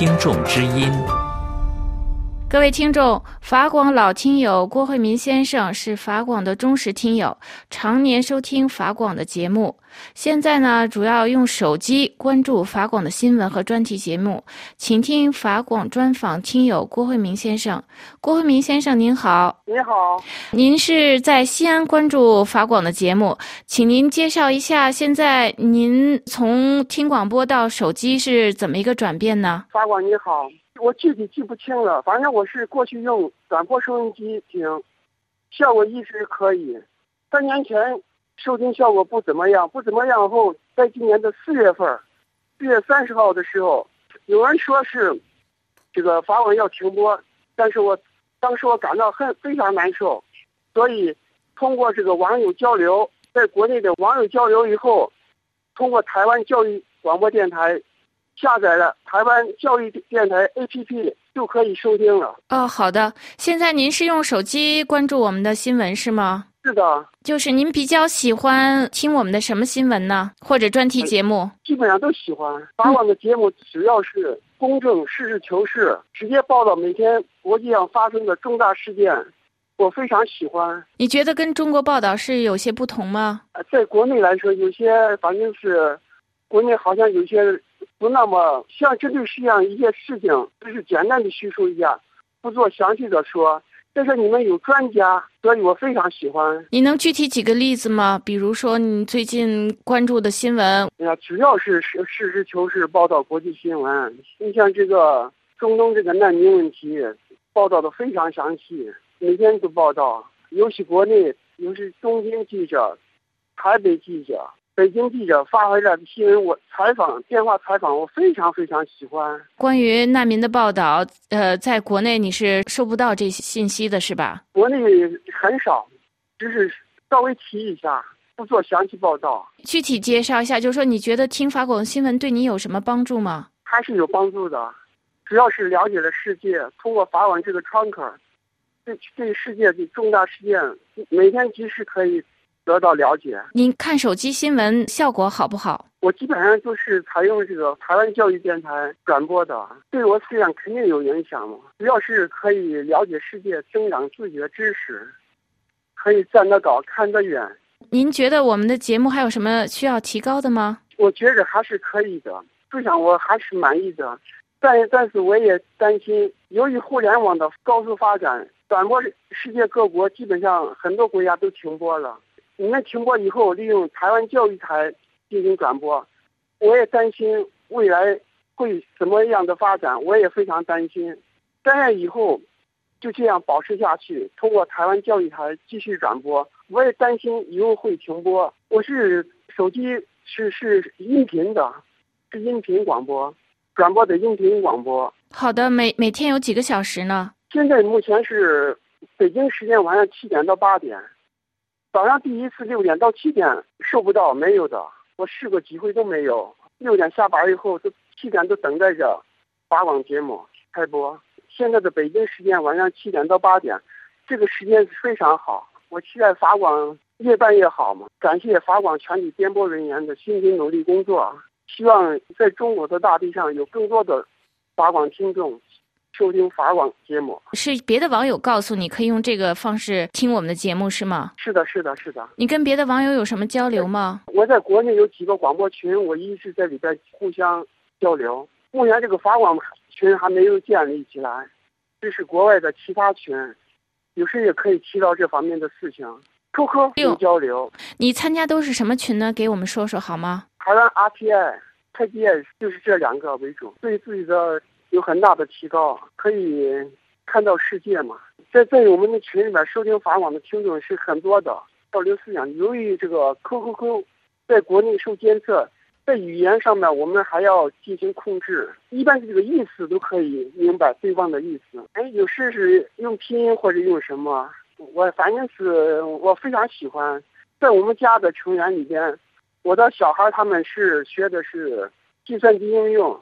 听众之音。各位听众，法广老听友郭慧民先生是法广的忠实听友，常年收听法广的节目。现在呢，主要用手机关注法广的新闻和专题节目，请听法广专访听友郭慧民先生。郭慧民先生您好，您好，您是在西安关注法广的节目，请您介绍一下现在您从听广播到手机是怎么一个转变呢？法广你好。我具体记不清了，反正我是过去用短波收音机听，效果一直可以。三年前收听效果不怎么样，不怎么样后，在今年的四月份，四月三十号的时候，有人说是这个法网要停播，但是我当时我感到很非常难受，所以通过这个网友交流，在国内的网友交流以后，通过台湾教育广播电台。下载了台湾教育电台 APP 就可以收听了。哦，好的。现在您是用手机关注我们的新闻是吗？是的。就是您比较喜欢听我们的什么新闻呢？或者专题节目？基本上都喜欢。法网的节目只要是公正、实事求是，直接报道每天国际上发生的重大事件，我非常喜欢。你觉得跟中国报道是有些不同吗？在国内来说，有些反正是国内好像有些。不那么像这就是样一些事情，只是简单的叙述一下，不做详细的说。但是你们有专家，所以我非常喜欢。你能具体几个例子吗？比如说你最近关注的新闻？哎呀，主要是实实事求是报道国际新闻。你像这个中东这个难民问题，报道的非常详细，每天都报道。尤其国内，尤其东京记者、台北记者。北京记者发回来的新闻，我采访电话采访，我非常非常喜欢。关于难民的报道，呃，在国内你是收不到这些信息的，是吧？国内很少，只是稍微提一下，不做详细报道。具体介绍一下，就是说你觉得听法广新闻对你有什么帮助吗？还是有帮助的，主要是了解了世界，通过法网这个窗口，对对世界的重大事件，每天及时可以。得到了解，您看手机新闻效果好不好？我基本上就是采用这个台湾教育电台转播的，对我思想肯定有影响嘛。主要是可以了解世界，增长自己的知识，可以站得高，看得远。您觉得我们的节目还有什么需要提高的吗？我觉着还是可以的，思想我还是满意的，但但是我也担心，由于互联网的高速发展，转播世界各国基本上很多国家都停播了。你们停播以后，利用台湾教育台进行转播，我也担心未来会怎么样的发展，我也非常担心。但愿以后就这样保持下去，通过台湾教育台继续转播。我也担心以后会停播。我是手机是是音频的，是音频广播，转播的音频广播。好的，每每天有几个小时呢？现在目前是北京时间晚上七点到八点。早上第一次六点到七点收不到，没有的，我试过几回都没有。六点下班以后，都七点都等待着法网节目开播。现在的北京时间晚上七点到八点，这个时间是非常好。我期待法广越办越好嘛。感谢法广全体编播人员的辛勤努力工作，希望在中国的大地上有更多的法广听众。收听法网节目是别的网友告诉你可以用这个方式听我们的节目是吗？是的，是的，是的。你跟别的网友有什么交流吗？我在国内有几个广播群，我一直在里边互相交流。目前这个法网群还没有建立起来，这是国外的其他群，有时也可以提到这方面的事情。QQ 有交流。你参加都是什么群呢？给我们说说好吗？台湾 RTI、太极就是这两个为主，对自己的。有很大的提高，可以看到世界嘛。在在我们的群里边收听法网的听众是很多的，交流思想。由于这个 QQQ 在国内受监测，在语言上面我们还要进行控制。一般的这个意思都可以明白对方的意思。哎，有时是用拼音或者用什么，我反正是我非常喜欢。在我们家的成员里边，我的小孩他们是学的是计算机应用，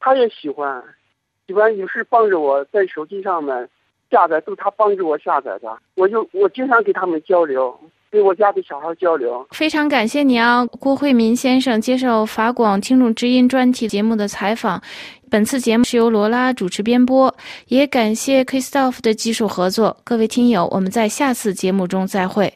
他也喜欢。喜欢有时帮着我在手机上面下载，都他帮助我下载的，我就我经常给他们交流，给我家的小孩交流。非常感谢你啊，郭慧民先生接受法广听众知音专题节目的采访。本次节目是由罗拉主持编播，也感谢 Christoph 的技术合作。各位听友，我们在下次节目中再会。